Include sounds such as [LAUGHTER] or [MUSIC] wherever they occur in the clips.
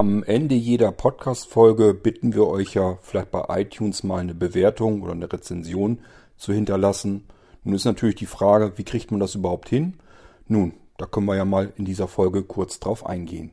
Am Ende jeder Podcast-Folge bitten wir euch ja vielleicht bei iTunes mal eine Bewertung oder eine Rezension zu hinterlassen. Nun ist natürlich die Frage, wie kriegt man das überhaupt hin? Nun, da können wir ja mal in dieser Folge kurz drauf eingehen.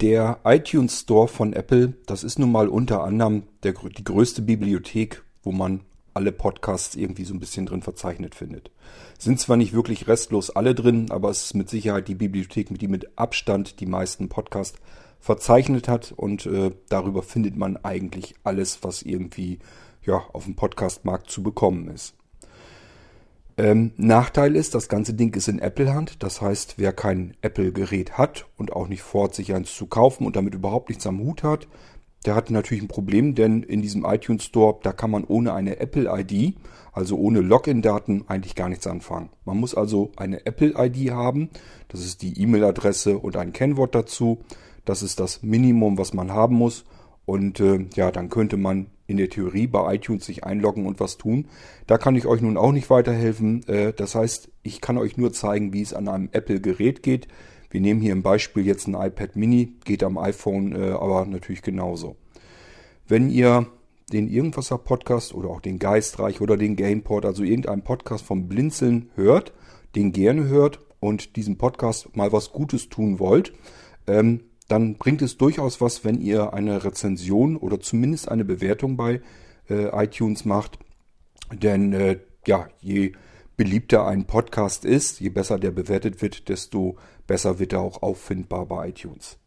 Der iTunes Store von Apple, das ist nun mal unter anderem der, die größte Bibliothek, wo man alle Podcasts irgendwie so ein bisschen drin verzeichnet findet. Sind zwar nicht wirklich restlos alle drin, aber es ist mit Sicherheit die Bibliothek, die mit Abstand die meisten Podcasts verzeichnet hat und äh, darüber findet man eigentlich alles, was irgendwie ja, auf dem Podcastmarkt zu bekommen ist. Ähm, Nachteil ist, das ganze Ding ist in Apple-Hand. Das heißt, wer kein Apple-Gerät hat und auch nicht vorhat, sich eins zu kaufen und damit überhaupt nichts am Hut hat, der hat natürlich ein Problem, denn in diesem iTunes Store, da kann man ohne eine Apple-ID, also ohne Login-Daten, eigentlich gar nichts anfangen. Man muss also eine Apple-ID haben. Das ist die E-Mail-Adresse und ein Kennwort dazu. Das ist das Minimum, was man haben muss. Und äh, ja, dann könnte man in der Theorie bei iTunes sich einloggen und was tun. Da kann ich euch nun auch nicht weiterhelfen. Äh, das heißt, ich kann euch nur zeigen, wie es an einem Apple-Gerät geht. Wir nehmen hier im Beispiel jetzt ein iPad Mini, geht am iPhone äh, aber natürlich genauso. Wenn ihr den Irgendwasser Podcast oder auch den Geistreich oder den Gameport, also irgendeinen Podcast vom Blinzeln hört, den gerne hört und diesem Podcast mal was Gutes tun wollt, ähm, dann bringt es durchaus was, wenn ihr eine Rezension oder zumindest eine Bewertung bei äh, iTunes macht. Denn äh, ja, je beliebter ein Podcast ist, je besser der bewertet wird, desto besser wird er auch auffindbar bei iTunes.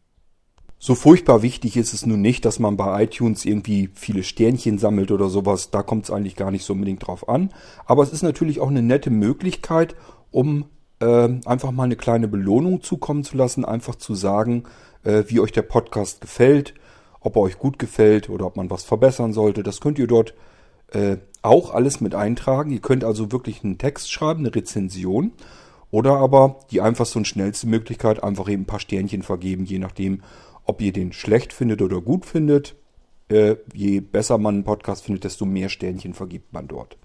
So furchtbar wichtig ist es nun nicht, dass man bei iTunes irgendwie viele Sternchen sammelt oder sowas. Da kommt es eigentlich gar nicht so unbedingt drauf an. Aber es ist natürlich auch eine nette Möglichkeit, um einfach mal eine kleine Belohnung zukommen zu lassen, einfach zu sagen, äh, wie euch der Podcast gefällt, ob er euch gut gefällt oder ob man was verbessern sollte. Das könnt ihr dort äh, auch alles mit eintragen. Ihr könnt also wirklich einen Text schreiben, eine Rezension. Oder aber die einfachste und schnellste Möglichkeit, einfach eben ein paar Sternchen vergeben, je nachdem, ob ihr den schlecht findet oder gut findet. Äh, je besser man einen Podcast findet, desto mehr Sternchen vergibt man dort.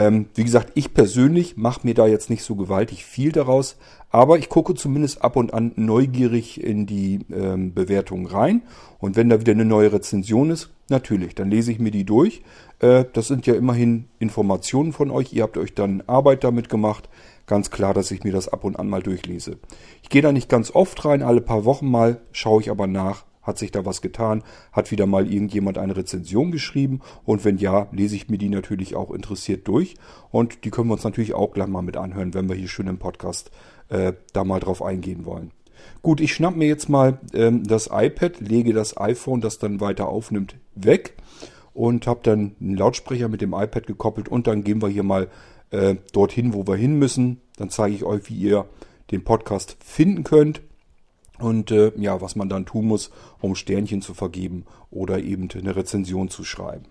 Ähm, wie gesagt, ich persönlich mache mir da jetzt nicht so gewaltig viel daraus, aber ich gucke zumindest ab und an neugierig in die ähm, Bewertungen rein. Und wenn da wieder eine neue Rezension ist, natürlich, dann lese ich mir die durch. Äh, das sind ja immerhin Informationen von euch. Ihr habt euch dann Arbeit damit gemacht. Ganz klar, dass ich mir das ab und an mal durchlese. Ich gehe da nicht ganz oft rein, alle paar Wochen mal, schaue ich aber nach, hat sich da was getan? Hat wieder mal irgendjemand eine Rezension geschrieben? Und wenn ja, lese ich mir die natürlich auch interessiert durch. Und die können wir uns natürlich auch gleich mal mit anhören, wenn wir hier schön im Podcast äh, da mal drauf eingehen wollen. Gut, ich schnapp mir jetzt mal ähm, das iPad, lege das iPhone, das dann weiter aufnimmt, weg und habe dann einen Lautsprecher mit dem iPad gekoppelt und dann gehen wir hier mal äh, dorthin, wo wir hin müssen. Dann zeige ich euch, wie ihr den Podcast finden könnt und äh, ja, was man dann tun muss, um Sternchen zu vergeben oder eben eine Rezension zu schreiben.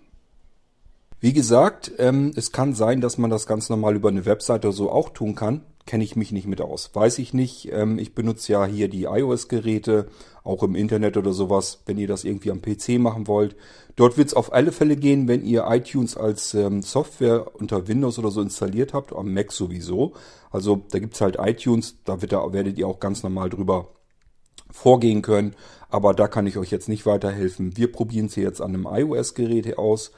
Wie gesagt, ähm, es kann sein, dass man das ganz normal über eine Webseite so auch tun kann. Kenne ich mich nicht mit aus. Weiß ich nicht. Ähm, ich benutze ja hier die iOS-Geräte, auch im Internet oder sowas, wenn ihr das irgendwie am PC machen wollt. Dort wird es auf alle Fälle gehen, wenn ihr iTunes als ähm, Software unter Windows oder so installiert habt, am Mac sowieso. Also da gibt's halt iTunes, da, wird, da werdet ihr auch ganz normal drüber vorgehen können. Aber da kann ich euch jetzt nicht weiterhelfen. Wir probieren es jetzt an einem iOS-Gerät aus.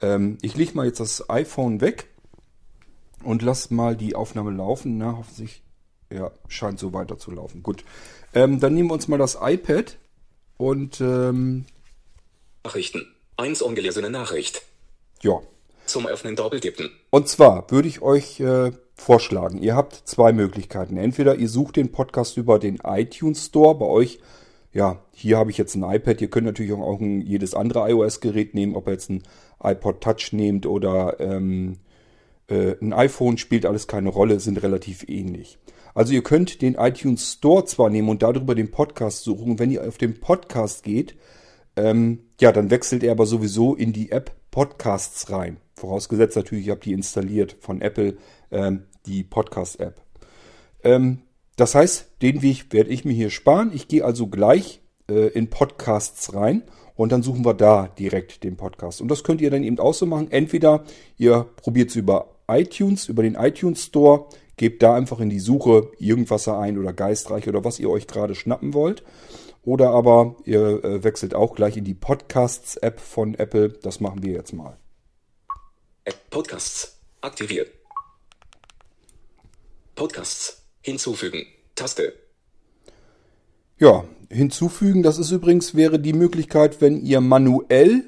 Ähm, ich lege mal jetzt das iPhone weg und lasse mal die Aufnahme laufen. Na, hoffentlich, ja, scheint so weiter zu laufen. Gut. Ähm, dann nehmen wir uns mal das iPad und ähm, Nachrichten. Eins ungelesene Nachricht. Ja. Zum Öffnen doppeltippen. Und zwar würde ich euch äh, vorschlagen. Ihr habt zwei Möglichkeiten. Entweder ihr sucht den Podcast über den iTunes Store bei euch. Ja, hier habe ich jetzt ein iPad. Ihr könnt natürlich auch ein, jedes andere iOS-Gerät nehmen, ob ihr jetzt ein iPod Touch nehmt oder ähm, äh, ein iPhone, spielt alles keine Rolle, sind relativ ähnlich. Also ihr könnt den iTunes Store zwar nehmen und darüber den Podcast suchen. Wenn ihr auf den Podcast geht, ähm, ja, dann wechselt er aber sowieso in die App Podcasts rein. Vorausgesetzt natürlich, ihr habt die installiert von Apple ähm, die Podcast-App. Ähm, das heißt, den Weg werde ich mir hier sparen. Ich gehe also gleich äh, in Podcasts rein und dann suchen wir da direkt den Podcast. Und das könnt ihr dann eben auch so machen. Entweder ihr probiert es über iTunes, über den iTunes Store, gebt da einfach in die Suche Irgendwasser ein oder Geistreich oder was ihr euch gerade schnappen wollt. Oder aber ihr äh, wechselt auch gleich in die Podcasts-App von Apple. Das machen wir jetzt mal. Podcasts. Aktiviert. Podcasts. Hinzufügen. Taste. Ja, hinzufügen, das ist übrigens, wäre die Möglichkeit, wenn ihr manuell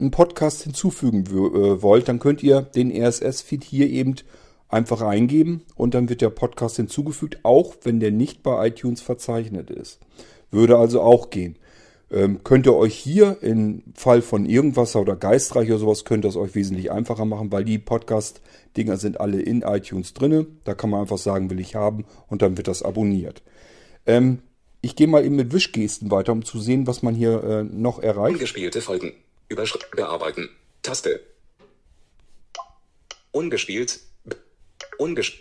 einen Podcast hinzufügen äh, wollt, dann könnt ihr den RSS-Feed hier eben einfach eingeben und dann wird der Podcast hinzugefügt, auch wenn der nicht bei iTunes verzeichnet ist. Würde also auch gehen. Ähm, könnt ihr euch hier im Fall von Irgendwasser oder Geistreich oder sowas, könnt ihr es euch wesentlich einfacher machen, weil die Podcast-Dinger sind alle in iTunes drinne. Da kann man einfach sagen, will ich haben und dann wird das abonniert. Ähm, ich gehe mal eben mit Wischgesten weiter, um zu sehen, was man hier äh, noch erreicht. Ungespielte Folgen. Überschrift bearbeiten. Taste. Ungespielt. Unges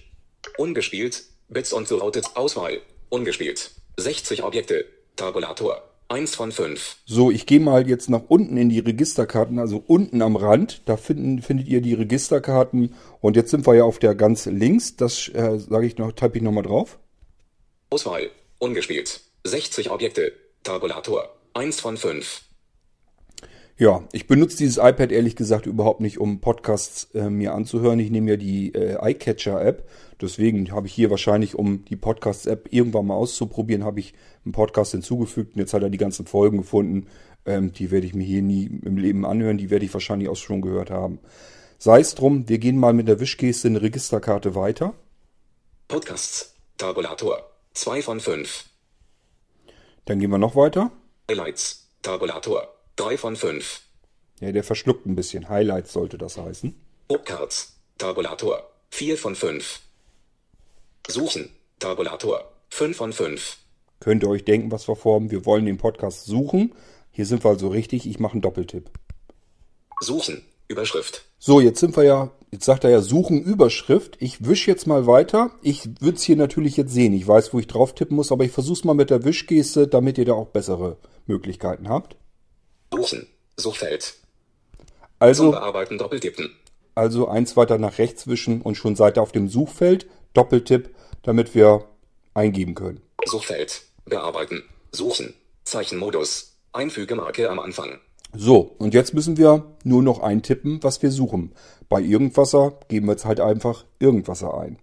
ungespielt. Bits und so routed Auswahl. Ungespielt. 60 Objekte. Tabulator. 1 von 5. So, ich gehe mal jetzt nach unten in die Registerkarten, also unten am Rand. Da finden, findet ihr die Registerkarten. Und jetzt sind wir ja auf der ganz links. Das äh, sage ich noch, type ich nochmal drauf. Auswahl. Ungespielt. 60 Objekte. Tabulator. 1 von 5. Ja, ich benutze dieses iPad ehrlich gesagt überhaupt nicht, um Podcasts äh, mir anzuhören. Ich nehme ja die äh, iCatcher-App. Deswegen habe ich hier wahrscheinlich, um die Podcasts-App irgendwann mal auszuprobieren, habe ich einen Podcast hinzugefügt. Und jetzt hat er die ganzen Folgen gefunden. Ähm, die werde ich mir hier nie im Leben anhören. Die werde ich wahrscheinlich auch schon gehört haben. Sei es drum, wir gehen mal mit der Wischgeste eine Registerkarte weiter. Podcasts. Tabulator. 2 von 5. Dann gehen wir noch weiter. Highlights. Tabulator. 3 von 5. Ja, der verschluckt ein bisschen. Highlights sollte das heißen. Cards. Tabulator. 4 von 5. Suchen. Tabulator. 5 von 5. Könnt ihr euch denken, was wir vorhaben? Wir wollen den Podcast suchen. Hier sind wir also richtig. Ich mache einen Doppeltipp. Suchen. Überschrift. So, jetzt sind wir ja, jetzt sagt er ja Suchen Überschrift. Ich wische jetzt mal weiter. Ich würde es hier natürlich jetzt sehen. Ich weiß, wo ich drauf tippen muss, aber ich versuche es mal mit der Wischgeste, damit ihr da auch bessere Möglichkeiten habt. Suchen. Suchfeld. Also, Bearbeiten doppeltippen. also eins weiter nach rechts wischen und schon seid ihr auf dem Suchfeld. Doppeltipp, damit wir eingeben können. Suchfeld. Bearbeiten. Suchen. Zeichenmodus. Einfügemarke am Anfang. So, und jetzt müssen wir nur noch eintippen, was wir suchen. Bei Irgendwasser geben wir jetzt halt einfach Irgendwasser ein.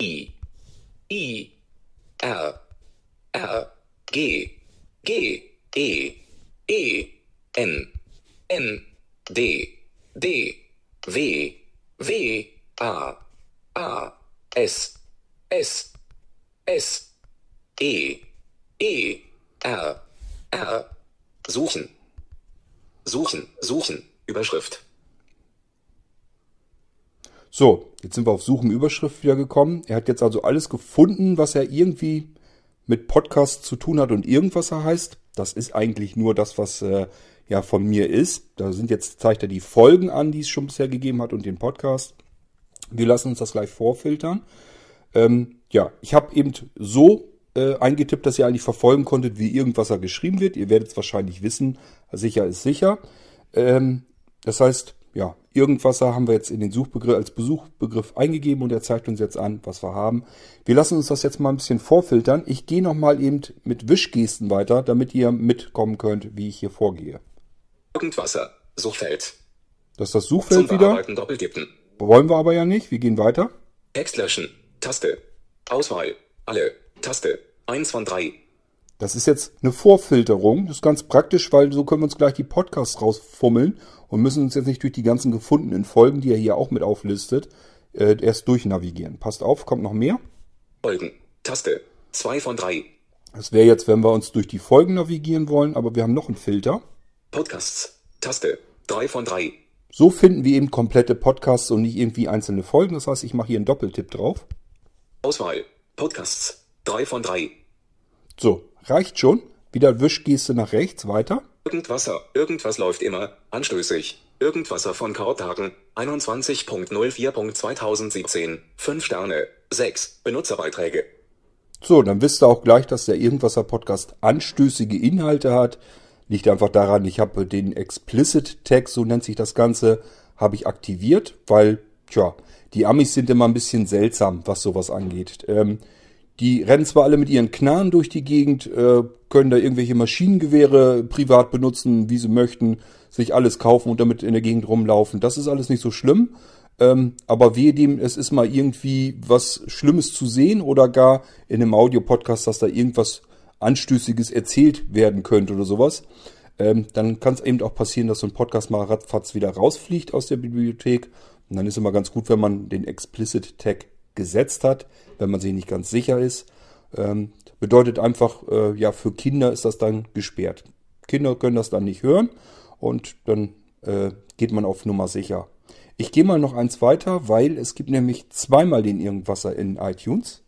I. I. R. R. G. G. E. E. N. N. D. D. W. W. A. A. S. S. S. E. E. R. R. Suchen. Suchen. Suchen. Überschrift. So, jetzt sind wir auf Suchen Überschrift wieder gekommen. Er hat jetzt also alles gefunden, was er irgendwie mit Podcast zu tun hat und Irgendwasser heißt. Das ist eigentlich nur das, was äh, ja von mir ist. Da sind jetzt, zeigt er die Folgen an, die es schon bisher gegeben hat und den Podcast. Wir lassen uns das gleich vorfiltern. Ähm, ja, ich habe eben so äh, eingetippt, dass ihr eigentlich verfolgen konntet, wie Irgendwasser geschrieben wird. Ihr werdet es wahrscheinlich wissen. Sicher ist sicher. Ähm, das heißt, ja, Irgendwasser haben wir jetzt in den Suchbegriff als Besuchbegriff eingegeben und er zeigt uns jetzt an, was wir haben. Wir lassen uns das jetzt mal ein bisschen vorfiltern. Ich gehe nochmal eben mit Wischgesten weiter, damit ihr mitkommen könnt, wie ich hier vorgehe. Irgendwasser. Suchfeld. Das ist das Suchfeld Zum wieder. Doppeltippen. Wollen wir aber ja nicht. Wir gehen weiter. Text löschen. Taste. Auswahl. Alle. Taste. 1 von 3. Das ist jetzt eine Vorfilterung. Das ist ganz praktisch, weil so können wir uns gleich die Podcasts rausfummeln und müssen uns jetzt nicht durch die ganzen gefundenen Folgen, die er hier auch mit auflistet, äh, erst durchnavigieren. Passt auf, kommt noch mehr. Folgen. Taste. 2 von 3. Das wäre jetzt, wenn wir uns durch die Folgen navigieren wollen, aber wir haben noch einen Filter. Podcasts. Taste. 3 von 3. So finden wir eben komplette Podcasts und nicht irgendwie einzelne Folgen. Das heißt, ich mache hier einen Doppeltipp drauf. Auswahl. Podcasts. 3 von 3. So, reicht schon. Wieder Wischgeste nach rechts, weiter. Irgendwasser. Irgendwas läuft immer. Anstößig. Irgendwasser von Kartagen. 21.04.2017. 5 Sterne. 6. Benutzerbeiträge. So, dann wisst ihr auch gleich, dass der Irgendwasser Podcast anstößige Inhalte hat. Liegt einfach daran, ich habe den Explicit Tag, so nennt sich das Ganze, habe ich aktiviert, weil, tja, die Amis sind immer ein bisschen seltsam, was sowas angeht. Ähm, die rennen zwar alle mit ihren Knarren durch die Gegend, äh, können da irgendwelche Maschinengewehre privat benutzen, wie sie möchten, sich alles kaufen und damit in der Gegend rumlaufen. Das ist alles nicht so schlimm. Ähm, aber wehe dem, es ist mal irgendwie was Schlimmes zu sehen oder gar in einem Audiopodcast, dass da irgendwas Anstößiges erzählt werden könnte oder sowas. Ähm, dann kann es eben auch passieren, dass so ein Podcast mal ratzfatz wieder rausfliegt aus der Bibliothek. Und dann ist immer ganz gut, wenn man den Explicit Tag gesetzt hat, wenn man sich nicht ganz sicher ist. Ähm, bedeutet einfach, äh, ja, für Kinder ist das dann gesperrt. Kinder können das dann nicht hören und dann äh, geht man auf Nummer sicher. Ich gehe mal noch eins weiter, weil es gibt nämlich zweimal den Irgendwasser in iTunes.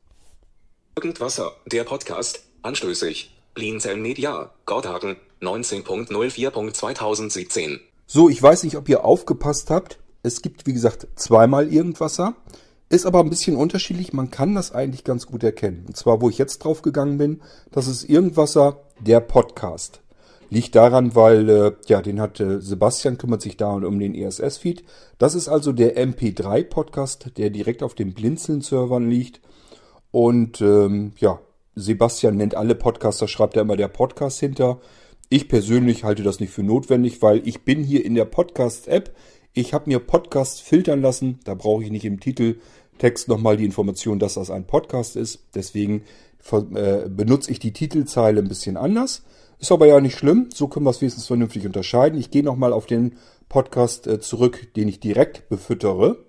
Irgendwasser, der Podcast, anstößig. Blinzeln Media, Gordhagen, 19.04.2017. So, ich weiß nicht, ob ihr aufgepasst habt. Es gibt, wie gesagt, zweimal Irgendwasser. Ist aber ein bisschen unterschiedlich. Man kann das eigentlich ganz gut erkennen. Und zwar, wo ich jetzt drauf gegangen bin, das ist Irgendwasser, der Podcast. Liegt daran, weil, äh, ja, den hat äh, Sebastian, kümmert sich da um den ESS-Feed. Das ist also der MP3-Podcast, der direkt auf den Blinzeln-Servern liegt. Und ähm, ja, Sebastian nennt alle Podcaster, schreibt er immer der Podcast hinter. Ich persönlich halte das nicht für notwendig, weil ich bin hier in der Podcast-App. Ich habe mir Podcasts filtern lassen. Da brauche ich nicht im Titeltext nochmal die Information, dass das ein Podcast ist. Deswegen äh, benutze ich die Titelzeile ein bisschen anders. Ist aber ja nicht schlimm. So können wir es wenigstens vernünftig unterscheiden. Ich gehe nochmal auf den Podcast äh, zurück, den ich direkt befüttere.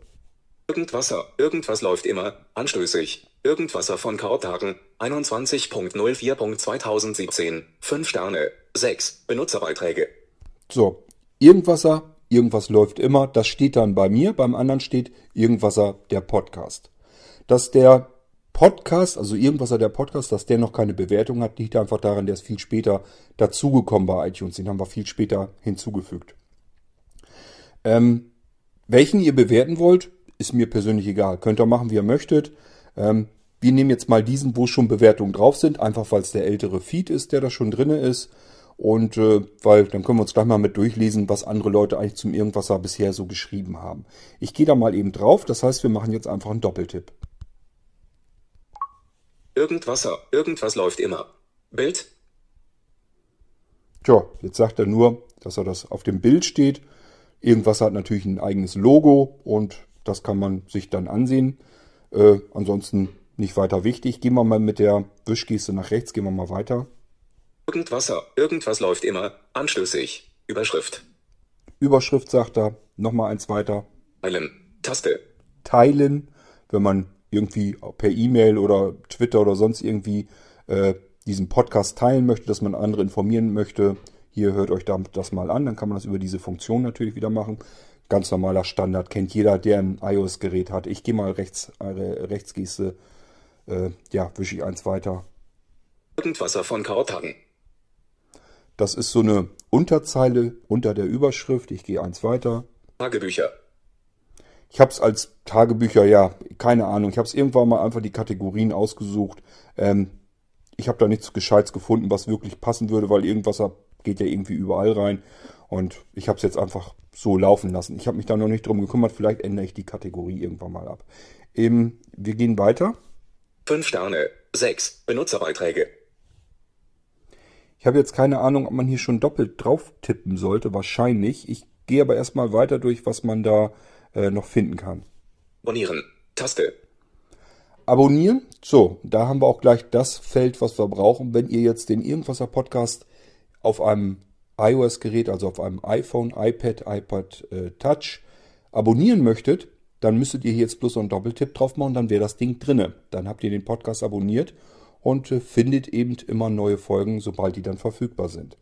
Irgendwasser, irgendwas läuft immer, anstößig. Irgendwasser von Karthagen, 21.04.2017, 5 Sterne, 6 Benutzerbeiträge. So, Irgendwasser, irgendwas läuft immer. Das steht dann bei mir. Beim anderen steht Irgendwasser der Podcast. Dass der Podcast, also Irgendwasser der Podcast, dass der noch keine Bewertung hat, liegt einfach daran, der ist viel später dazugekommen bei iTunes. Den haben wir viel später hinzugefügt. Ähm, welchen ihr bewerten wollt, ist mir persönlich egal. Könnt ihr machen, wie ihr möchtet. Ähm, wir nehmen jetzt mal diesen, wo schon Bewertungen drauf sind, einfach weil es der ältere Feed ist, der da schon drin ist. Und äh, weil dann können wir uns gleich mal mit durchlesen, was andere Leute eigentlich zum Irgendwasser bisher so geschrieben haben. Ich gehe da mal eben drauf, das heißt, wir machen jetzt einfach einen Doppeltipp. Irgendwasser, irgendwas läuft immer. Bild? Tja, jetzt sagt er nur, dass er das auf dem Bild steht. Irgendwasser hat natürlich ein eigenes Logo und das kann man sich dann ansehen. Äh, ansonsten nicht weiter wichtig. Gehen wir mal mit der Wischgeste nach rechts, gehen wir mal weiter. Irgendwasser, irgendwas läuft immer, anstößig. Überschrift. Überschrift sagt er, nochmal eins weiter. Teilen, Taste. Teilen, wenn man irgendwie per E-Mail oder Twitter oder sonst irgendwie äh, diesen Podcast teilen möchte, dass man andere informieren möchte. Hier hört euch das mal an, dann kann man das über diese Funktion natürlich wieder machen. Ganz normaler Standard, kennt jeder, der ein iOS-Gerät hat. Ich gehe mal rechts, äh, Rechtsgeste, äh, ja, wische ich eins weiter. Irgendwasser von Karthagen. Das ist so eine Unterzeile unter der Überschrift. Ich gehe eins weiter. Tagebücher. Ich habe es als Tagebücher, ja, keine Ahnung. Ich habe es irgendwann mal einfach die Kategorien ausgesucht. Ähm, ich habe da nichts Gescheites gefunden, was wirklich passen würde, weil irgendwas geht ja irgendwie überall rein. Und ich habe es jetzt einfach so laufen lassen. Ich habe mich da noch nicht drum gekümmert. Vielleicht ändere ich die Kategorie irgendwann mal ab. Ähm, wir gehen weiter. 5 Sterne, 6 Benutzerbeiträge. Ich habe jetzt keine Ahnung, ob man hier schon doppelt drauf tippen sollte. Wahrscheinlich. Ich gehe aber erstmal weiter durch, was man da äh, noch finden kann. Abonnieren. Taste. Abonnieren. So, da haben wir auch gleich das Feld, was wir brauchen. Wenn ihr jetzt den Irgendwasser Podcast auf einem iOS-Gerät, also auf einem iPhone, iPad, iPad äh, Touch abonnieren möchtet, dann müsstet ihr hier jetzt bloß so einen Doppeltipp drauf machen, dann wäre das Ding drinne. Dann habt ihr den Podcast abonniert und findet eben immer neue Folgen, sobald die dann verfügbar sind.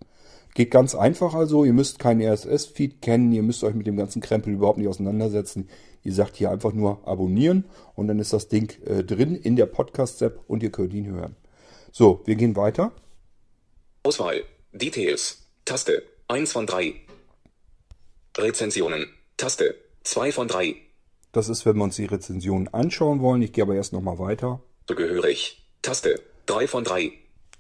Geht ganz einfach also, ihr müsst keinen RSS-Feed kennen, ihr müsst euch mit dem ganzen Krempel überhaupt nicht auseinandersetzen. Ihr sagt hier einfach nur abonnieren und dann ist das Ding äh, drin in der Podcast-App und ihr könnt ihn hören. So, wir gehen weiter. Auswahl. Details. Taste. 1 von 3. Rezensionen. Taste. 2 von 3. Das ist, wenn wir uns die Rezensionen anschauen wollen. Ich gehe aber erst nochmal weiter. Zugehörig. Taste. 3 von 3.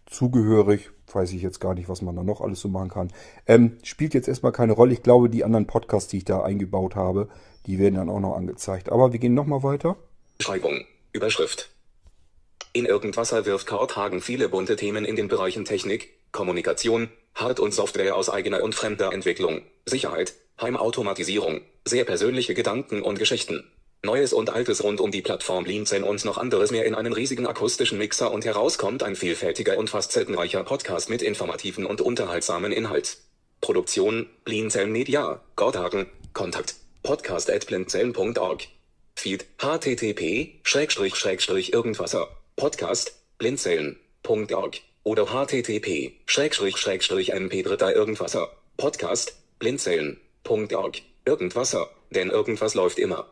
Zugehörig, weiß ich jetzt gar nicht, was man da noch alles so machen kann. Ähm, spielt jetzt erstmal keine Rolle. Ich glaube, die anderen Podcasts, die ich da eingebaut habe, die werden dann auch noch angezeigt. Aber wir gehen nochmal weiter. Beschreibung. Überschrift. In Irgendwasser wirft Kurt Hagen viele bunte Themen in den Bereichen Technik, Kommunikation, Hard- und Software aus eigener und fremder Entwicklung, Sicherheit, Heimautomatisierung, sehr persönliche Gedanken und Geschichten. Neues und Altes rund um die Plattform Blinzeln und noch anderes mehr in einen riesigen akustischen Mixer und heraus kommt ein vielfältiger und facettenreicher Podcast mit informativen und unterhaltsamen Inhalt. Produktion, Blinzeln Media, Gordhagen, Kontakt, podcast at blinzeln.org. Feed, http, Schrägstrich, Schrägstrich, irgendwasser, Podcast, blinzeln.org oder http, Schrägstrich, Schrägstrich, mp3 irgendwasser, Podcast, blinzeln.org, irgendwasser, denn irgendwas läuft immer.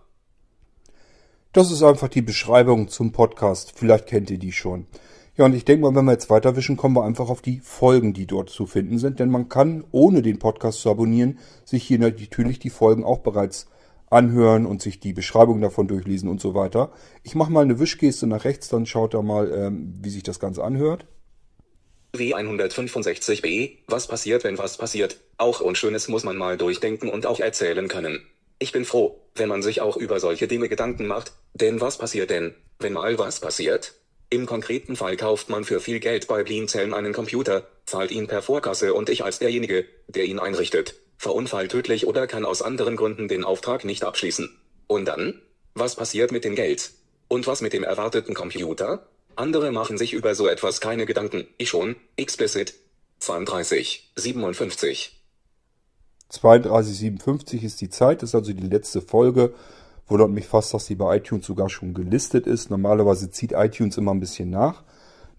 Das ist einfach die Beschreibung zum Podcast. Vielleicht kennt ihr die schon. Ja, und ich denke mal, wenn wir jetzt weiterwischen, kommen wir einfach auf die Folgen, die dort zu finden sind. Denn man kann, ohne den Podcast zu abonnieren, sich hier natürlich die Folgen auch bereits anhören und sich die Beschreibung davon durchlesen und so weiter. Ich mache mal eine Wischgeste nach rechts, dann schaut da mal, ähm, wie sich das Ganze anhört. W165b, was passiert, wenn was passiert? Auch Unschönes muss man mal durchdenken und auch erzählen können. Ich bin froh, wenn man sich auch über solche Dinge Gedanken macht, denn was passiert denn, wenn mal was passiert? Im konkreten Fall kauft man für viel Geld bei Blinzeln einen Computer, zahlt ihn per Vorkasse und ich als derjenige, der ihn einrichtet, verunfallt tödlich oder kann aus anderen Gründen den Auftrag nicht abschließen. Und dann? Was passiert mit dem Geld? Und was mit dem erwarteten Computer? Andere machen sich über so etwas keine Gedanken. Ich schon. Explicit. 32, 57. 32,57 ist die Zeit, das ist also die letzte Folge. Wundert mich fast, dass sie bei iTunes sogar schon gelistet ist. Normalerweise zieht iTunes immer ein bisschen nach.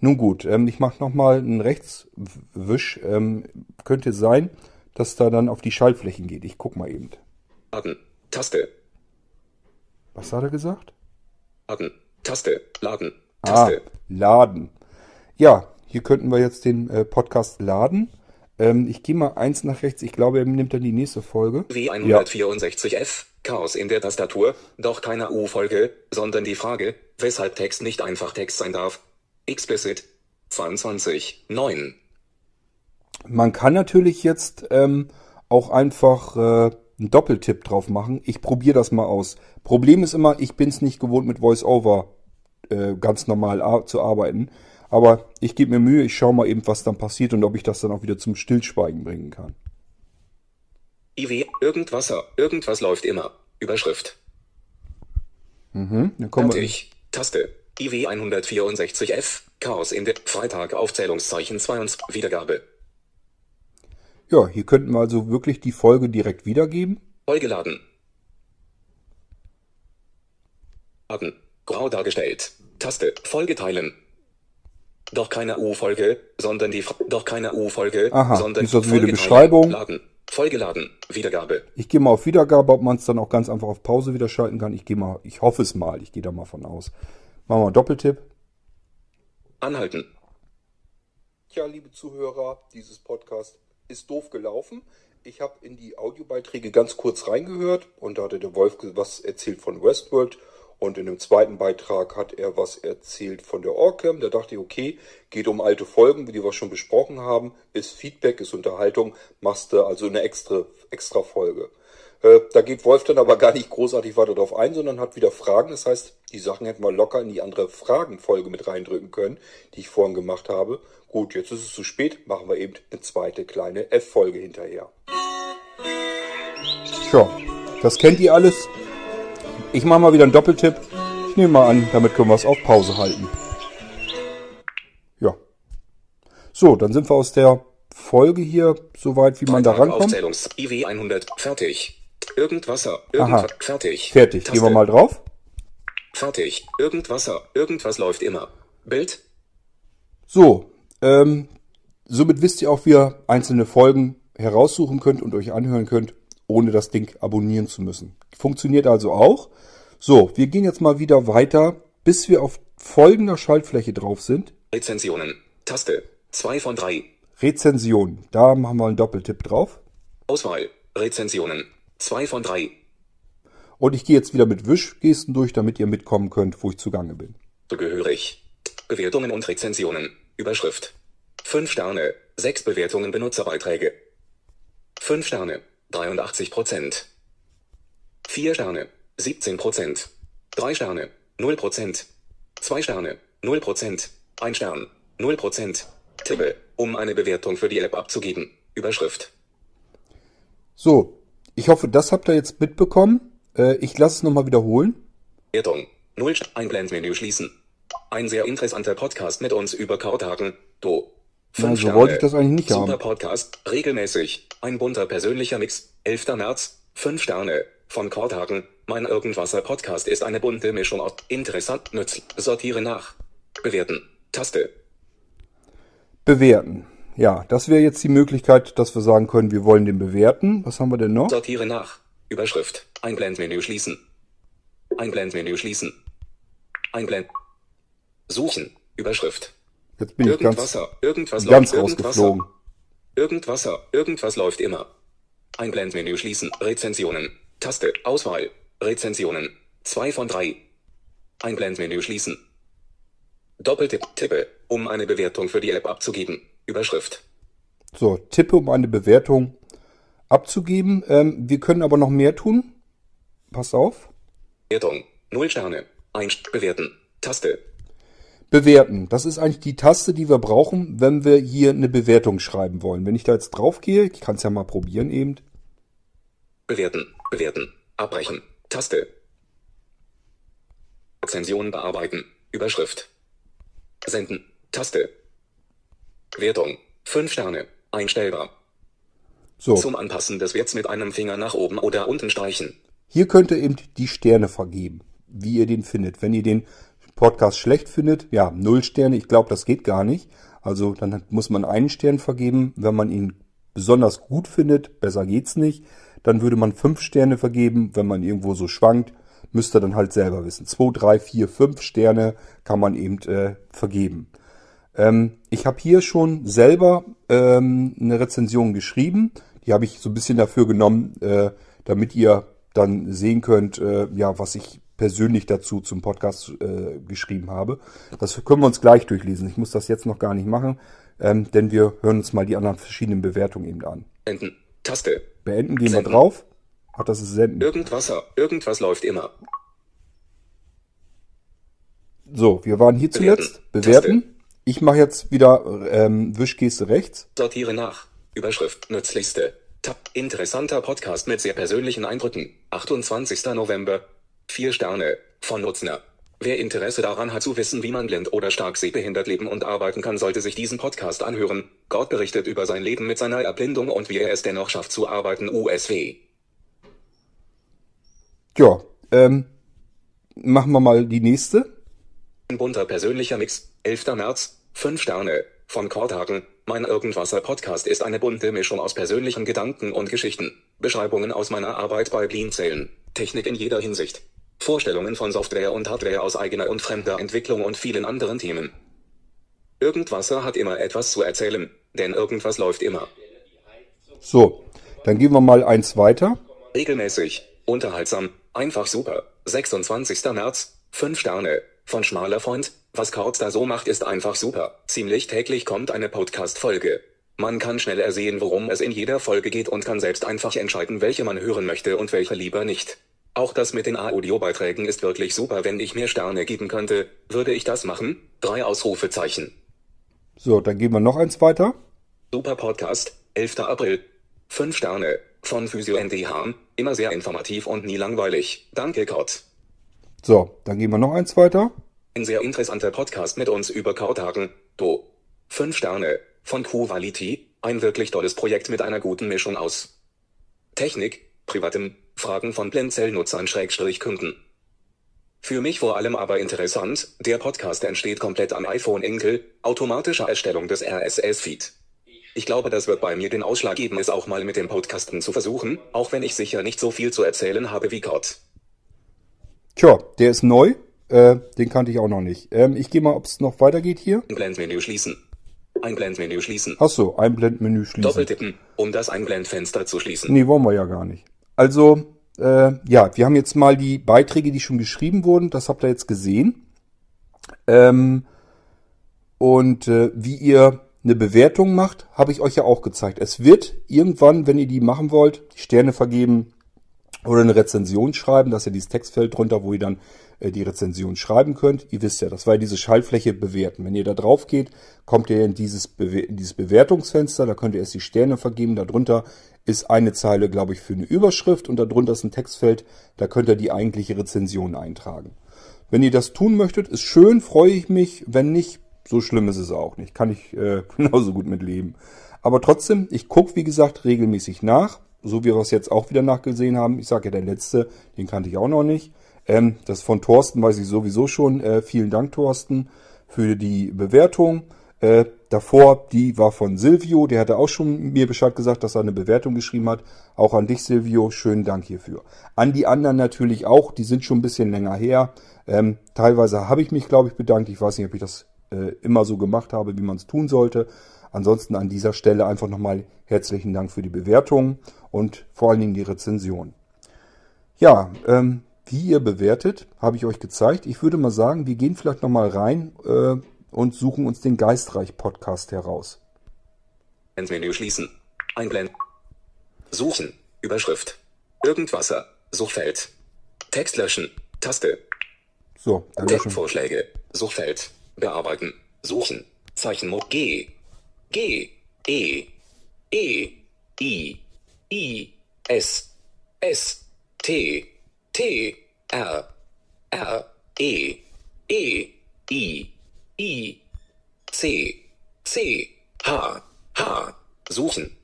Nun gut, ähm, ich mache nochmal einen Rechtswisch. Ähm, könnte sein, dass da dann auf die Schaltflächen geht. Ich guck mal eben. Laden. Taste. Was hat er gesagt? Laden. Taste. Laden. Ah, Taste. laden. Ja, hier könnten wir jetzt den äh, Podcast laden. Ähm, ich gehe mal eins nach rechts. Ich glaube, er nimmt dann die nächste Folge. W164F. Chaos in der Tastatur. Doch keine U-Folge, sondern die Frage, weshalb Text nicht einfach Text sein darf. Explicit. 22. 9. Man kann natürlich jetzt ähm, auch einfach äh, einen Doppeltipp drauf machen. Ich probiere das mal aus. Problem ist immer, ich bin es nicht gewohnt mit VoiceOver äh, ganz normal zu arbeiten. Aber ich gebe mir Mühe, ich schaue mal eben, was dann passiert und ob ich das dann auch wieder zum Stillschweigen bringen kann. IW. Irgendwasser. Irgendwas läuft immer. Überschrift. Mhm, dann kommen wir. Fertig. Taste. IW 164F. Chaos in der Freitag Aufzählungszeichen 22. Wiedergabe. Ja, hier könnten wir also wirklich die Folge direkt wiedergeben. Vollgeladen. Laden. Grau dargestellt. Taste. Folge teilen. Doch keine U-Folge, sondern die doch keine U-Folge, sondern ist das wieder Beschreibung? Laden. Vollgeladen. Wiedergabe. Ich gehe mal auf Wiedergabe, ob man es dann auch ganz einfach auf Pause wieder schalten kann. Ich gehe mal, ich hoffe es mal, ich gehe da mal von aus. Machen wir einen Doppeltipp. Anhalten. Ja, liebe Zuhörer, dieses Podcast ist doof gelaufen. Ich habe in die Audiobeiträge ganz kurz reingehört und da hatte der Wolf was erzählt von Westworld und in dem zweiten Beitrag hat er was erzählt von der Orcam. Da dachte ich, okay, geht um alte Folgen, die wir schon besprochen haben, ist Feedback, ist Unterhaltung, machst du also eine extra, extra Folge. Äh, da geht Wolf dann aber [LAUGHS] gar nicht großartig weiter drauf ein, sondern hat wieder Fragen. Das heißt, die Sachen hätten wir locker in die andere Fragenfolge mit reindrücken können, die ich vorhin gemacht habe. Gut, jetzt ist es zu spät, machen wir eben eine zweite kleine F-Folge hinterher. Tja, das kennt ihr alles. Ich mache mal wieder einen Doppeltipp. Ich nehme mal an, damit können wir es auf Pause halten. Ja. So, dann sind wir aus der Folge hier so weit, wie man da rankommt. Aufzählungs IW 100. Fertig. Irgendwasser. Aha. Irgendwas. Fertig. Fertig. Gehen wir mal drauf. Fertig. Irgendwasser. Irgendwas läuft immer. Bild. So, ähm, somit wisst ihr auch, wie ihr einzelne Folgen heraussuchen könnt und euch anhören könnt, ohne das Ding abonnieren zu müssen. Funktioniert also auch. So, wir gehen jetzt mal wieder weiter, bis wir auf folgender Schaltfläche drauf sind. Rezensionen. Taste. 2 von 3. Rezension. Da machen wir einen Doppeltipp drauf. Auswahl. Rezensionen. 2 von 3. Und ich gehe jetzt wieder mit Wischgesten durch, damit ihr mitkommen könnt, wo ich zugange bin. Zugehörig. Bewertungen und Rezensionen. Überschrift. 5 Sterne, 6 Bewertungen Benutzerbeiträge. 5 Sterne, 83%. 4 Sterne, 17%. 3 Sterne, 0%. 2 Sterne, 0%. 1 Stern, 0%. Tippe, um eine Bewertung für die App abzugeben. Überschrift. So, ich hoffe, das habt ihr jetzt mitbekommen. Äh, ich lasse es nochmal wiederholen. Bewertung. 0 Einblendmenü schließen. Ein sehr interessanter Podcast mit uns über Kautagen. Do. Na, Fünf so wollte ich das eigentlich nicht Super haben. Podcast, regelmäßig. Ein bunter persönlicher Mix. 11. März, 5 Sterne. Von Korthagen. Mein Irgendwasser Podcast ist eine bunte Mischung aus interessant, nützlich. Sortiere nach. Bewerten. Taste. Bewerten. Ja, das wäre jetzt die Möglichkeit, dass wir sagen können, wir wollen den bewerten. Was haben wir denn noch? Sortiere nach. Überschrift. Einblendmenü schließen. Einblendmenü schließen. Einblend. Suchen. Überschrift. Jetzt bin ich ganz. Irgendwas ganz läuft. Rausgeflogen. Irgendwasser, irgendwas läuft immer. Einblendmenü schließen, Rezensionen, Taste, Auswahl, Rezensionen, 2 von 3. Einblendmenü schließen. Doppeltipp, tippe, um eine Bewertung für die App abzugeben. Überschrift. So, tippe, um eine Bewertung abzugeben. Ähm, wir können aber noch mehr tun. Pass auf. Bewertung, 0 Sterne, 1 bewerten, Taste, Bewerten. Das ist eigentlich die Taste, die wir brauchen, wenn wir hier eine Bewertung schreiben wollen. Wenn ich da jetzt drauf gehe, ich kann es ja mal probieren eben. bewerten, bewerten, abbrechen, Taste. Rezension bearbeiten, Überschrift. Senden, Taste. Wertung, 5 Sterne, einstellbar. So, Zum Anpassen des Werts mit einem Finger nach oben oder unten streichen. hier könnt ihr eben die Sterne vergeben, wie ihr den findet. Wenn ihr den Podcast schlecht findet, ja, null Sterne, ich glaube, das geht gar nicht. Also dann muss man einen Stern vergeben. Wenn man ihn besonders gut findet, besser geht's nicht, dann würde man fünf Sterne vergeben. Wenn man irgendwo so schwankt, müsst ihr dann halt selber wissen. Zwei, drei, vier, fünf Sterne kann man eben äh, vergeben. Ähm, ich habe hier schon selber ähm, eine Rezension geschrieben. Die habe ich so ein bisschen dafür genommen, äh, damit ihr dann sehen könnt, äh, ja, was ich persönlich dazu zum Podcast äh, geschrieben habe. Das können wir uns gleich durchlesen. Ich muss das jetzt noch gar nicht machen, ähm, denn wir hören uns mal die anderen verschiedenen Bewertungen eben an. Senden. Taste. Beenden gehen wir Senden. drauf. Ach, das ist Senden. Irgendwasser. Irgendwas läuft immer. So, wir waren hier Bewerten. zuletzt. Bewerten. Ich mache jetzt wieder ähm, Wischgeste rechts. Sortiere nach. Überschrift. Nützlichste. Tab. Interessanter Podcast mit sehr persönlichen Eindrücken. 28. November. 4 Sterne. Von Nutzner. Wer Interesse daran hat zu wissen, wie man blind oder stark sehbehindert leben und arbeiten kann, sollte sich diesen Podcast anhören. Gott berichtet über sein Leben mit seiner Erblindung und wie er es dennoch schafft zu arbeiten. USW. Ja, ähm, machen wir mal die nächste. Ein bunter persönlicher Mix. 11. März. 5 Sterne. Von Korthagen. Mein Irgendwasser Podcast ist eine bunte Mischung aus persönlichen Gedanken und Geschichten. Beschreibungen aus meiner Arbeit bei Blinzellen. Technik in jeder Hinsicht. Vorstellungen von Software und Hardware aus eigener und fremder Entwicklung und vielen anderen Themen. Irgendwasser hat immer etwas zu erzählen, denn irgendwas läuft immer. So, dann gehen wir mal eins weiter. Regelmäßig, unterhaltsam, einfach super. 26. März, 5 Sterne, von Schmaler Freund. Was Kautz da so macht, ist einfach super. Ziemlich täglich kommt eine Podcast-Folge. Man kann schnell ersehen, worum es in jeder Folge geht und kann selbst einfach entscheiden, welche man hören möchte und welche lieber nicht. Auch das mit den Audiobeiträgen ist wirklich super. Wenn ich mehr Sterne geben könnte, würde ich das machen. Drei Ausrufezeichen. So, dann gehen wir noch eins weiter. Super Podcast, 11. April. 5 Sterne, von Physio ND Hahn, immer sehr informativ und nie langweilig. Danke Gott. So, dann gehen wir noch eins weiter. Ein sehr interessanter Podcast mit uns über Kautagen. Do. 5 Sterne, von Quality, ein wirklich tolles Projekt mit einer guten Mischung aus Technik, privatem, Fragen von Blindzellnutzern Schrägstrich Kunden. Für mich vor allem aber interessant, der Podcast entsteht komplett am iPhone Enkel, automatischer Erstellung des RSS-Feed. Ich glaube, das wird bei mir den Ausschlag geben, es auch mal mit dem Podcasten zu versuchen, auch wenn ich sicher nicht so viel zu erzählen habe wie Gott. Tja, der ist neu. Äh, den kannte ich auch noch nicht. Ähm, ich gehe mal, ob es noch weitergeht hier. Einblendmenü schließen. Einblendmenü schließen. Ach so, Einblendmenü schließen. Doppeltippen, um das Einblendfenster zu schließen. Nee, wollen wir ja gar nicht. Also, äh, ja, wir haben jetzt mal die Beiträge, die schon geschrieben wurden. Das habt ihr jetzt gesehen. Ähm, Und äh, wie ihr eine Bewertung macht, habe ich euch ja auch gezeigt. Es wird irgendwann, wenn ihr die machen wollt, die Sterne vergeben oder eine Rezension schreiben, dass ihr dieses Textfeld drunter, wo ihr dann die Rezension schreiben könnt. Ihr wisst ja, das war ja diese Schaltfläche bewerten. Wenn ihr da drauf geht, kommt ihr in dieses, in dieses Bewertungsfenster, da könnt ihr erst die Sterne vergeben. Darunter ist eine Zeile, glaube ich, für eine Überschrift und darunter ist ein Textfeld, da könnt ihr die eigentliche Rezension eintragen. Wenn ihr das tun möchtet, ist schön, freue ich mich. Wenn nicht, so schlimm ist es auch nicht. Kann ich äh, [LAUGHS] genauso gut mit leben. Aber trotzdem, ich gucke, wie gesagt, regelmäßig nach. So wie wir es jetzt auch wieder nachgesehen haben. Ich sage ja, der letzte, den kannte ich auch noch nicht. Ähm, das von Thorsten weiß ich sowieso schon. Äh, vielen Dank, Thorsten, für die Bewertung. Äh, davor, die war von Silvio. Der hatte auch schon mir Bescheid gesagt, dass er eine Bewertung geschrieben hat. Auch an dich, Silvio. Schönen Dank hierfür. An die anderen natürlich auch. Die sind schon ein bisschen länger her. Ähm, teilweise habe ich mich, glaube ich, bedankt. Ich weiß nicht, ob ich das äh, immer so gemacht habe, wie man es tun sollte. Ansonsten an dieser Stelle einfach nochmal herzlichen Dank für die Bewertung und vor allen Dingen die Rezension. Ja, ähm, wie ihr bewertet, habe ich euch gezeigt. Ich würde mal sagen, wir gehen vielleicht nochmal rein äh, und suchen uns den Geistreich-Podcast heraus. Endmenü schließen. Einblenden. Suchen. Überschrift. Irgendwasser. Suchfeld. Text löschen. Taste. So, dann. Textvorschläge. Suchfeld. Bearbeiten. Suchen. Zeichenmod G. G. E. E. I. I. S. S. T. T. R. R. E. E. I. I. C. C. H. H. Suchen.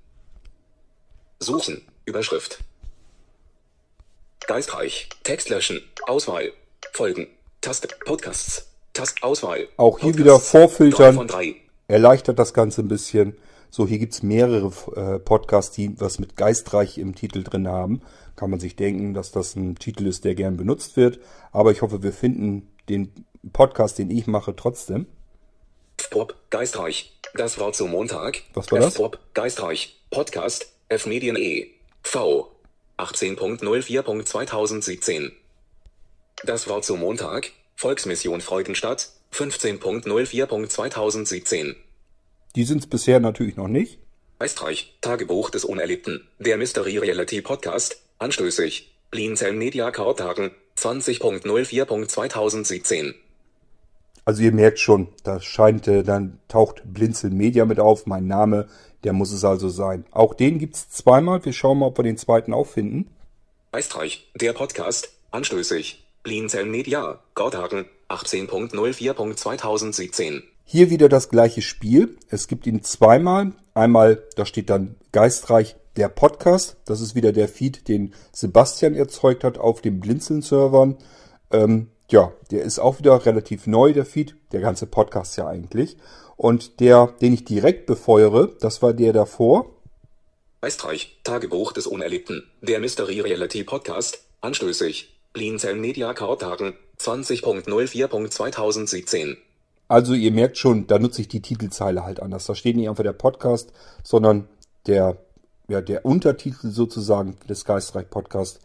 Suchen. Überschrift. Geistreich. Text löschen. Auswahl. Folgen. Taste. Podcasts. Tastauswahl. Auch hier Podcasts. wieder vorfiltern. erleichtert das Ganze ein bisschen. So, hier gibt's mehrere äh, Podcasts, die was mit Geistreich im Titel drin haben. Kann man sich denken, dass das ein Titel ist, der gern benutzt wird. Aber ich hoffe, wir finden den Podcast, den ich mache, trotzdem. Pop, Geistreich. Das Wort zum Montag. Was war das? Pop, Geistreich. Podcast. F Medien E. V. 18.04.2017. Das Wort zum Montag. Volksmission Freudenstadt. 15.04.2017. Die sind's bisher natürlich noch nicht. Geistreich. Tagebuch des Unerlebten. Der Mystery Reality Podcast. Anstößig. Blinzeln Media Kartagen. 20.04.2017. Also ihr merkt schon, da scheint, äh, dann taucht Blinzel Media mit auf. Mein Name, der muss es also sein. Auch den gibt's zweimal. Wir schauen mal, ob wir den zweiten auch finden. Geistreich, der Podcast, anstößig. Blinzeln Media, Gordhagen, 18.04.2017. Hier wieder das gleiche Spiel. Es gibt ihn zweimal. Einmal, da steht dann Geistreich der Podcast. Das ist wieder der Feed, den Sebastian erzeugt hat auf den Blinzeln-Servern. Ähm, ja, der ist auch wieder relativ neu, der Feed. Der ganze Podcast ja eigentlich. Und der, den ich direkt befeuere, das war der davor. Geistreich, Tagebuch des Unerlebten, der Mystery Reality Podcast, anstößig. Blinzeln Media Kartagen, 20.04.2017. Also ihr merkt schon, da nutze ich die Titelzeile halt anders. Da steht nicht einfach der Podcast, sondern der, ja, der Untertitel sozusagen des Geistreich Podcast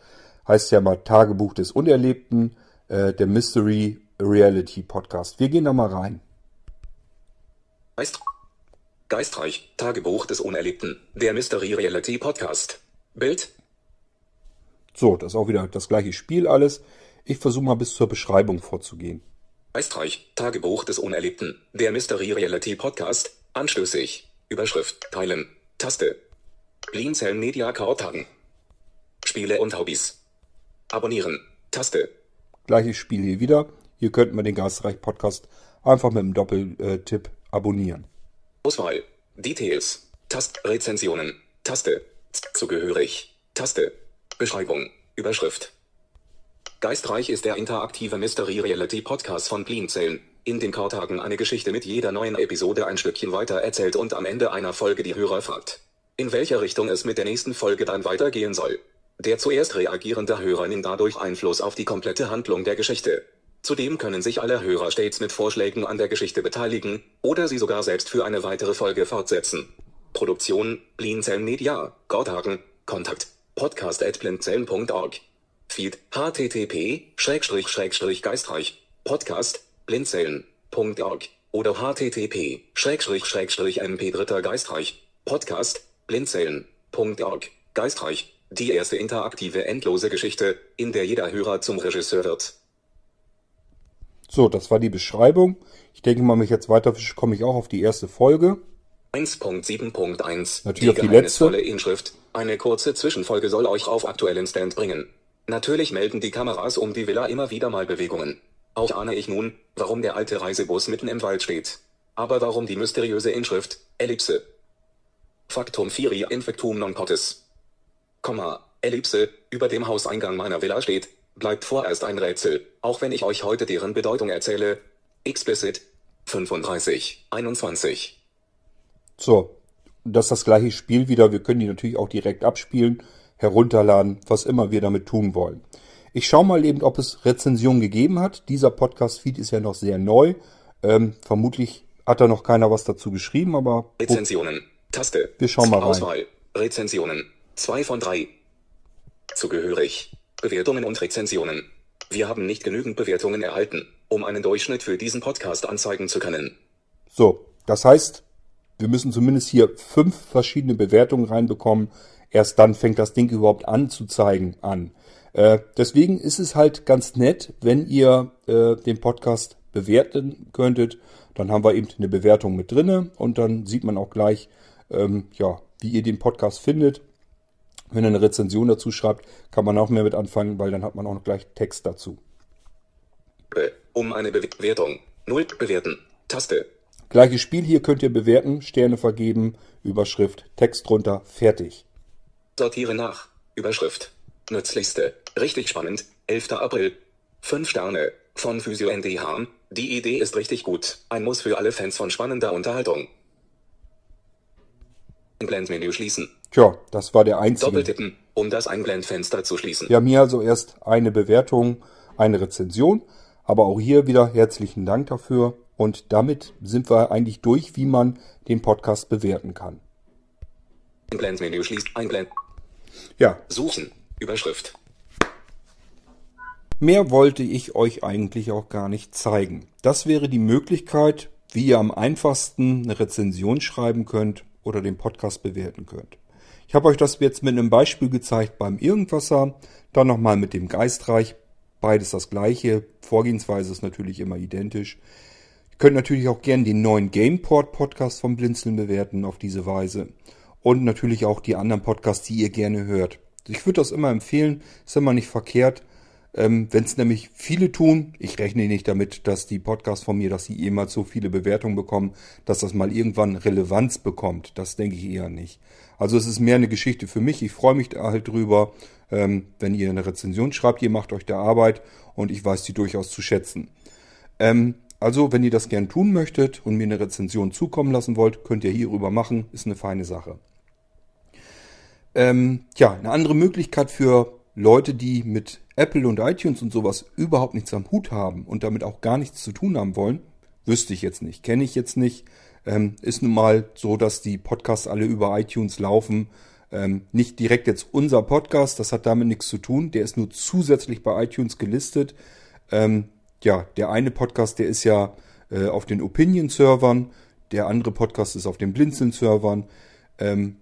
heißt ja mal Tagebuch des Unerlebten, äh, der Mystery Reality Podcast. Wir gehen da mal rein. Geist Geistreich, Tagebuch des Unerlebten, der Mystery Reality Podcast. Bild, So, das ist auch wieder das gleiche Spiel alles. Ich versuche mal bis zur Beschreibung vorzugehen. Geistreich, Tagebuch des Unerlebten, der Mystery Reality Podcast, anstößig. Überschrift, teilen, Taste. Blinzeln Media Kartagen. Spiele und Hobbys. Abonnieren, Taste. Gleiches Spiel hier wieder. Hier könnten wir den Geistreich Podcast einfach mit einem Doppeltipp abonnieren. Auswahl. Details. Tast. Rezensionen. Taste. Zugehörig. Taste. Beschreibung. Überschrift. Geistreich ist der interaktive Mystery Reality Podcast von Blinzeln. In den Kartagen eine Geschichte mit jeder neuen Episode ein Stückchen weiter erzählt und am Ende einer Folge die Hörer fragt, in welcher Richtung es mit der nächsten Folge dann weitergehen soll. Der zuerst reagierende Hörer nimmt dadurch Einfluss auf die komplette Handlung der Geschichte. Zudem können sich alle Hörer stets mit Vorschlägen an der Geschichte beteiligen oder sie sogar selbst für eine weitere Folge fortsetzen. Produktion, Blinzeln Media, Gordhagen, Kontakt, podcast at blinzeln.org. Feed, http, Geistreich, Podcast, blinzeln.org. oder http mp dritter Geistreich Podcast blinzeln.org Geistreich die erste interaktive endlose Geschichte, in der jeder Hörer zum Regisseur wird. So, das war die Beschreibung. Ich denke mal, wenn ich jetzt weiterfische, komme ich auch auf die erste Folge. 1.7.1 Natürlich auf die letzte. Inschrift. Eine kurze Zwischenfolge soll euch auf aktuellen Stand bringen. Natürlich melden die Kameras um die Villa immer wieder mal Bewegungen. Auch ahne ich nun, warum der alte Reisebus mitten im Wald steht. Aber warum die mysteriöse Inschrift, Ellipse? Faktum 4 Infectum non potis. Komma, Ellipse, über dem Hauseingang meiner Villa steht, bleibt vorerst ein Rätsel, auch wenn ich euch heute deren Bedeutung erzähle. Explicit 35, 21. So, das ist das gleiche Spiel wieder. Wir können die natürlich auch direkt abspielen, herunterladen, was immer wir damit tun wollen. Ich schaue mal eben, ob es Rezensionen gegeben hat. Dieser Podcast-Feed ist ja noch sehr neu. Ähm, vermutlich hat da noch keiner was dazu geschrieben, aber. Rezensionen. Taste. Wir schauen mal rein. Auswahl. Rezensionen. Zwei von drei. Zugehörig. Bewertungen und Rezensionen. Wir haben nicht genügend Bewertungen erhalten, um einen Durchschnitt für diesen Podcast anzeigen zu können. So, das heißt, wir müssen zumindest hier fünf verschiedene Bewertungen reinbekommen. Erst dann fängt das Ding überhaupt an zu zeigen an. Äh, deswegen ist es halt ganz nett, wenn ihr äh, den Podcast bewerten könntet. Dann haben wir eben eine Bewertung mit drinne und dann sieht man auch gleich, ähm, ja, wie ihr den Podcast findet. Wenn ihr eine Rezension dazu schreibt, kann man auch mehr mit anfangen, weil dann hat man auch noch gleich Text dazu. Um eine Bewertung. Null bewerten. Taste. Gleiches Spiel hier könnt ihr bewerten, Sterne vergeben, Überschrift, Text drunter, fertig. Sortiere nach. Überschrift. Nützlichste. Richtig spannend. 11. April. 5 Sterne. Von Physio NDH. Die Idee ist richtig gut. Ein Muss für alle Fans von spannender Unterhaltung. Blendmenü schließen. Tja, das war der einzige. Doppeltippen, um das Einblendfenster zu schließen. Wir haben hier also erst eine Bewertung, eine Rezension. Aber auch hier wieder herzlichen Dank dafür. Und damit sind wir eigentlich durch, wie man den Podcast bewerten kann. Einblendmenü schließt. Einblend. Ja. Suchen. Überschrift. Mehr wollte ich euch eigentlich auch gar nicht zeigen. Das wäre die Möglichkeit, wie ihr am einfachsten eine Rezension schreiben könnt oder den Podcast bewerten könnt. Ich habe euch das jetzt mit einem Beispiel gezeigt beim Irgendwasser, dann nochmal mit dem Geistreich. Beides das gleiche. Vorgehensweise ist natürlich immer identisch. Ihr könnt natürlich auch gerne den neuen Gameport Podcast vom Blinzeln bewerten auf diese Weise. Und natürlich auch die anderen Podcasts, die ihr gerne hört. Ich würde das immer empfehlen, ist immer nicht verkehrt. Ähm, Wenn es nämlich viele tun, ich rechne nicht damit, dass die Podcasts von mir, dass sie jemals so viele Bewertungen bekommen, dass das mal irgendwann Relevanz bekommt. Das denke ich eher nicht. Also es ist mehr eine Geschichte für mich. Ich freue mich da halt drüber, ähm, wenn ihr eine Rezension schreibt. Ihr macht euch da Arbeit und ich weiß die durchaus zu schätzen. Ähm, also, wenn ihr das gern tun möchtet und mir eine Rezension zukommen lassen wollt, könnt ihr hierüber machen. Ist eine feine Sache. Ähm, tja, eine andere Möglichkeit für Leute, die mit Apple und iTunes und sowas überhaupt nichts am Hut haben und damit auch gar nichts zu tun haben wollen, wüsste ich jetzt nicht, kenne ich jetzt nicht. Ähm, ist nun mal so, dass die Podcasts alle über iTunes laufen. Ähm, nicht direkt jetzt unser Podcast, das hat damit nichts zu tun. Der ist nur zusätzlich bei iTunes gelistet. Ähm, ja, der eine Podcast, der ist ja äh, auf den Opinion-Servern, der andere Podcast ist auf den Blinzeln-Servern. Ähm,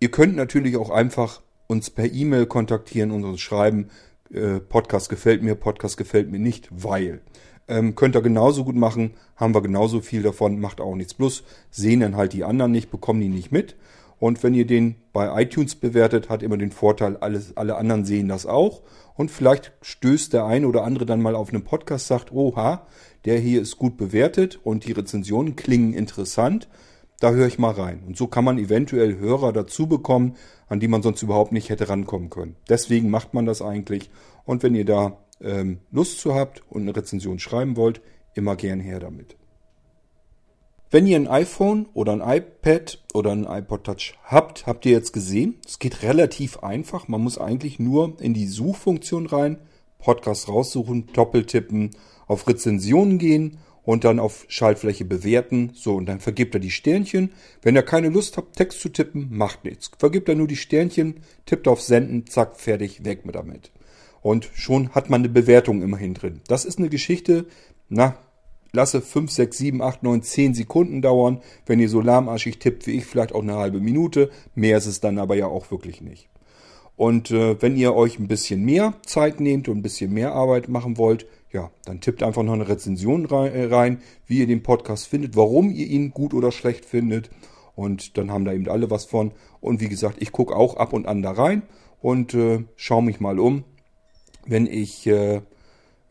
ihr könnt natürlich auch einfach uns per E-Mail kontaktieren und uns schreiben, äh, Podcast gefällt mir, Podcast gefällt mir nicht, weil. Ähm, könnt ihr genauso gut machen, haben wir genauso viel davon, macht auch nichts. Plus sehen dann halt die anderen nicht, bekommen die nicht mit. Und wenn ihr den bei iTunes bewertet, hat immer den Vorteil, alles, alle anderen sehen das auch. Und vielleicht stößt der eine oder andere dann mal auf einen Podcast, sagt, oha, der hier ist gut bewertet und die Rezensionen klingen interessant. Da höre ich mal rein. Und so kann man eventuell Hörer dazu bekommen, an die man sonst überhaupt nicht hätte rankommen können. Deswegen macht man das eigentlich. Und wenn ihr da ähm, Lust zu habt und eine Rezension schreiben wollt, immer gern her damit. Wenn ihr ein iPhone oder ein iPad oder ein iPod Touch habt, habt ihr jetzt gesehen, es geht relativ einfach. Man muss eigentlich nur in die Suchfunktion rein, Podcast raussuchen, doppeltippen, auf Rezensionen gehen und dann auf Schaltfläche bewerten. So, und dann vergibt er die Sternchen. Wenn ihr keine Lust habt, Text zu tippen, macht nichts. Vergibt er nur die Sternchen, tippt auf Senden, zack, fertig, weg mit damit. Und schon hat man eine Bewertung immerhin drin. Das ist eine Geschichte, na, lasse 5, 6, 7, 8, 9, 10 Sekunden dauern. Wenn ihr so lahmarschig tippt wie ich, vielleicht auch eine halbe Minute. Mehr ist es dann aber ja auch wirklich nicht. Und äh, wenn ihr euch ein bisschen mehr Zeit nehmt und ein bisschen mehr Arbeit machen wollt, ja, dann tippt einfach noch eine Rezension rein, äh, rein, wie ihr den Podcast findet, warum ihr ihn gut oder schlecht findet. Und dann haben da eben alle was von. Und wie gesagt, ich gucke auch ab und an da rein und äh, schaue mich mal um. Wenn ich äh,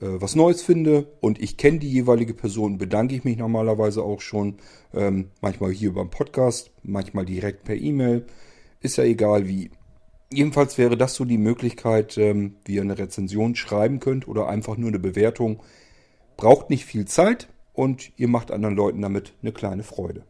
äh, was Neues finde und ich kenne die jeweilige Person, bedanke ich mich normalerweise auch schon. Ähm, manchmal hier beim Podcast, manchmal direkt per E-Mail. Ist ja egal wie. Jedenfalls wäre das so die Möglichkeit, ähm, wie ihr eine Rezension schreiben könnt oder einfach nur eine Bewertung. Braucht nicht viel Zeit und ihr macht anderen Leuten damit eine kleine Freude.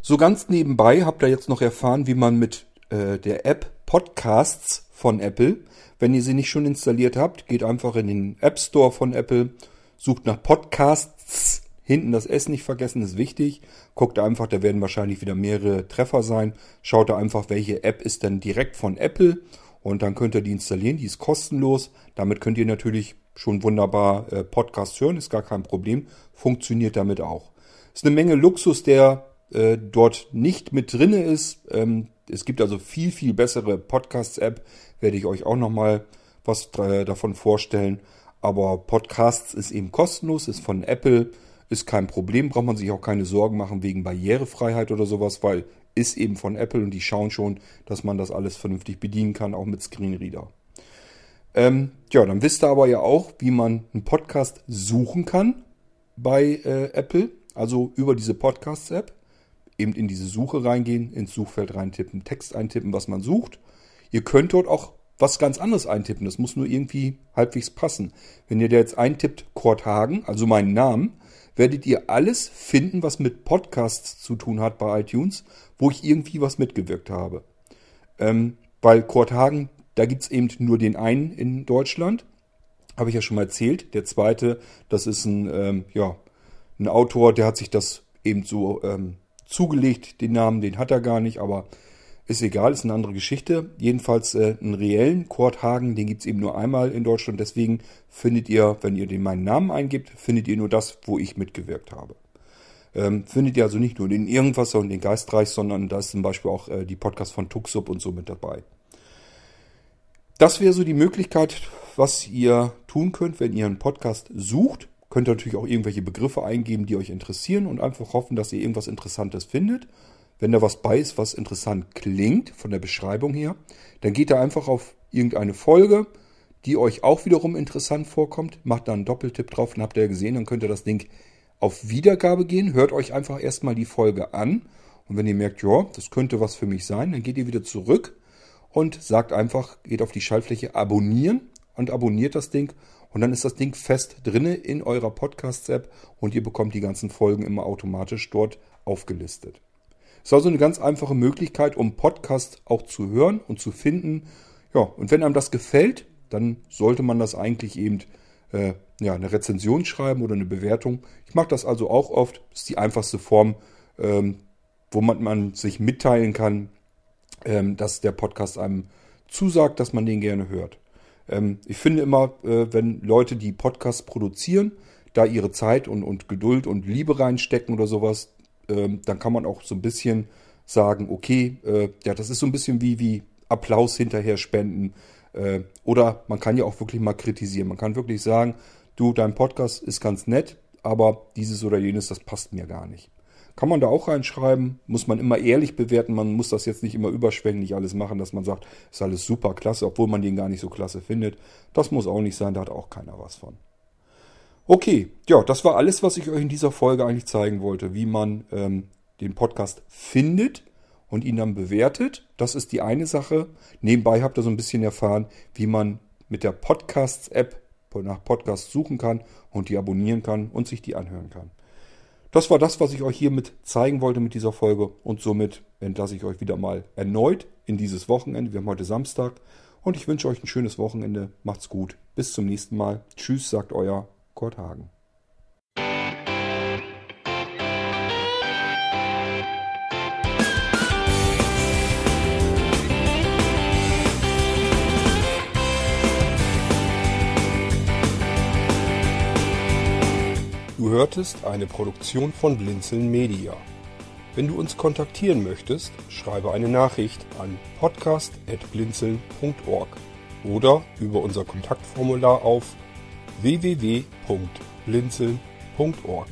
So ganz nebenbei habt ihr jetzt noch erfahren, wie man mit äh, der App Podcasts von Apple wenn ihr sie nicht schon installiert habt, geht einfach in den App Store von Apple, sucht nach Podcasts. Hinten das S nicht vergessen, ist wichtig. Guckt einfach, da werden wahrscheinlich wieder mehrere Treffer sein. Schaut einfach, welche App ist denn direkt von Apple. Und dann könnt ihr die installieren, die ist kostenlos. Damit könnt ihr natürlich schon wunderbar äh, Podcasts hören, ist gar kein Problem. Funktioniert damit auch. Ist eine Menge Luxus, der äh, dort nicht mit drinne ist. Ähm, es gibt also viel, viel bessere Podcasts-App. Werde ich euch auch nochmal was äh, davon vorstellen. Aber Podcasts ist eben kostenlos, ist von Apple, ist kein Problem, braucht man sich auch keine Sorgen machen wegen Barrierefreiheit oder sowas, weil ist eben von Apple und die schauen schon, dass man das alles vernünftig bedienen kann, auch mit Screenreader. Ähm, ja, dann wisst ihr aber ja auch, wie man einen Podcast suchen kann bei äh, Apple, also über diese Podcasts-App eben in diese Suche reingehen, ins Suchfeld reintippen, Text eintippen, was man sucht. Ihr könnt dort auch was ganz anderes eintippen. Das muss nur irgendwie halbwegs passen. Wenn ihr da jetzt eintippt Kurt Hagen, also meinen Namen, werdet ihr alles finden, was mit Podcasts zu tun hat bei iTunes, wo ich irgendwie was mitgewirkt habe. Ähm, weil Kurt Hagen, da gibt's eben nur den einen in Deutschland. Habe ich ja schon mal erzählt. Der zweite, das ist ein, ähm, ja, ein Autor, der hat sich das eben so ähm, zugelegt, den Namen, den hat er gar nicht, aber ist egal, ist eine andere Geschichte. Jedenfalls äh, einen reellen Kurt Hagen, den gibt's eben nur einmal in Deutschland. Deswegen findet ihr, wenn ihr den meinen Namen eingibt, findet ihr nur das, wo ich mitgewirkt habe. Ähm, findet ihr also nicht nur den Irgendwasser und den Geistreich, sondern da ist zum Beispiel auch äh, die Podcast von Tuxup und so mit dabei. Das wäre so die Möglichkeit, was ihr tun könnt, wenn ihr einen Podcast sucht. Könnt ihr natürlich auch irgendwelche Begriffe eingeben, die euch interessieren und einfach hoffen, dass ihr irgendwas Interessantes findet. Wenn da was bei ist, was interessant klingt von der Beschreibung her, dann geht ihr einfach auf irgendeine Folge, die euch auch wiederum interessant vorkommt, macht da einen Doppeltipp drauf und habt ihr ja gesehen, dann könnt ihr das Ding auf Wiedergabe gehen, hört euch einfach erstmal die Folge an und wenn ihr merkt, ja, das könnte was für mich sein, dann geht ihr wieder zurück und sagt einfach, geht auf die Schaltfläche abonnieren und abonniert das Ding und dann ist das Ding fest drinne in eurer Podcast-App und ihr bekommt die ganzen Folgen immer automatisch dort aufgelistet. Ist also eine ganz einfache Möglichkeit, um Podcast auch zu hören und zu finden. Ja, und wenn einem das gefällt, dann sollte man das eigentlich eben äh, ja, eine Rezension schreiben oder eine Bewertung. Ich mache das also auch oft. Das ist die einfachste Form, ähm, wo man, man sich mitteilen kann, ähm, dass der Podcast einem zusagt, dass man den gerne hört. Ähm, ich finde immer, äh, wenn Leute, die Podcasts produzieren, da ihre Zeit und, und Geduld und Liebe reinstecken oder sowas, ähm, dann kann man auch so ein bisschen sagen, okay, äh, ja, das ist so ein bisschen wie, wie Applaus hinterher spenden. Äh, oder man kann ja auch wirklich mal kritisieren. Man kann wirklich sagen, du, dein Podcast ist ganz nett, aber dieses oder jenes, das passt mir gar nicht. Kann man da auch reinschreiben, muss man immer ehrlich bewerten, man muss das jetzt nicht immer überschwänglich alles machen, dass man sagt, ist alles super klasse, obwohl man den gar nicht so klasse findet. Das muss auch nicht sein, da hat auch keiner was von. Okay, ja, das war alles, was ich euch in dieser Folge eigentlich zeigen wollte, wie man ähm, den Podcast findet und ihn dann bewertet. Das ist die eine Sache. Nebenbei habt ihr so ein bisschen erfahren, wie man mit der Podcasts-App nach Podcasts suchen kann und die abonnieren kann und sich die anhören kann. Das war das, was ich euch hiermit zeigen wollte mit dieser Folge. Und somit entlasse ich euch wieder mal erneut in dieses Wochenende. Wir haben heute Samstag. Und ich wünsche euch ein schönes Wochenende. Macht's gut. Bis zum nächsten Mal. Tschüss, sagt euer Kurt Hagen. hörtest eine Produktion von Blinzeln Media. Wenn du uns kontaktieren möchtest, schreibe eine Nachricht an podcast.blinzeln.org oder über unser Kontaktformular auf www.blinzeln.org.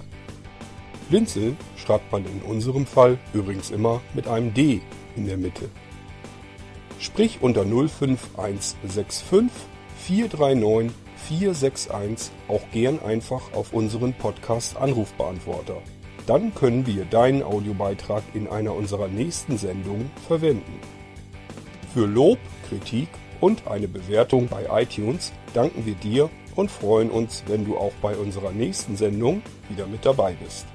Blinzeln schreibt man in unserem Fall übrigens immer mit einem D in der Mitte. Sprich unter 05165 439 461 auch gern einfach auf unseren Podcast Anrufbeantworter. Dann können wir deinen Audiobeitrag in einer unserer nächsten Sendungen verwenden. Für Lob, Kritik und eine Bewertung bei iTunes danken wir dir und freuen uns, wenn du auch bei unserer nächsten Sendung wieder mit dabei bist.